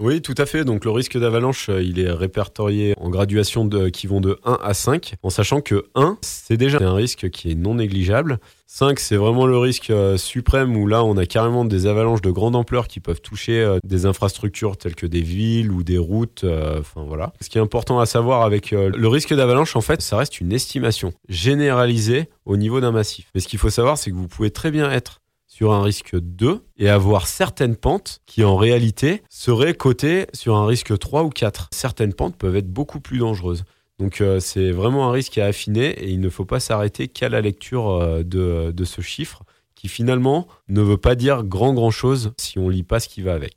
Oui, tout à fait. Donc le risque d'avalanche, euh, il est répertorié en graduation de, qui vont de 1 à 5, en sachant que 1, c'est déjà un risque qui est non négligeable. 5, c'est vraiment le risque euh, suprême où là, on a carrément des avalanches de grande ampleur qui peuvent toucher euh, des infrastructures telles que des villes ou des routes. Enfin voilà. Ce qui est important à savoir avec le risque d'avalanche, en fait, ça reste une estimation généralisée au niveau d'un massif. Mais ce qu'il faut savoir, c'est que vous pouvez très bien être sur un risque 2 et avoir certaines pentes qui en réalité seraient cotées sur un risque 3 ou 4. Certaines pentes peuvent être beaucoup plus dangereuses. Donc euh, c'est vraiment un risque à affiner et il ne faut pas s'arrêter qu'à la lecture euh, de, de, ce chiffre qui finalement ne veut pas dire grand grand chose si on lit pas ce qui va avec.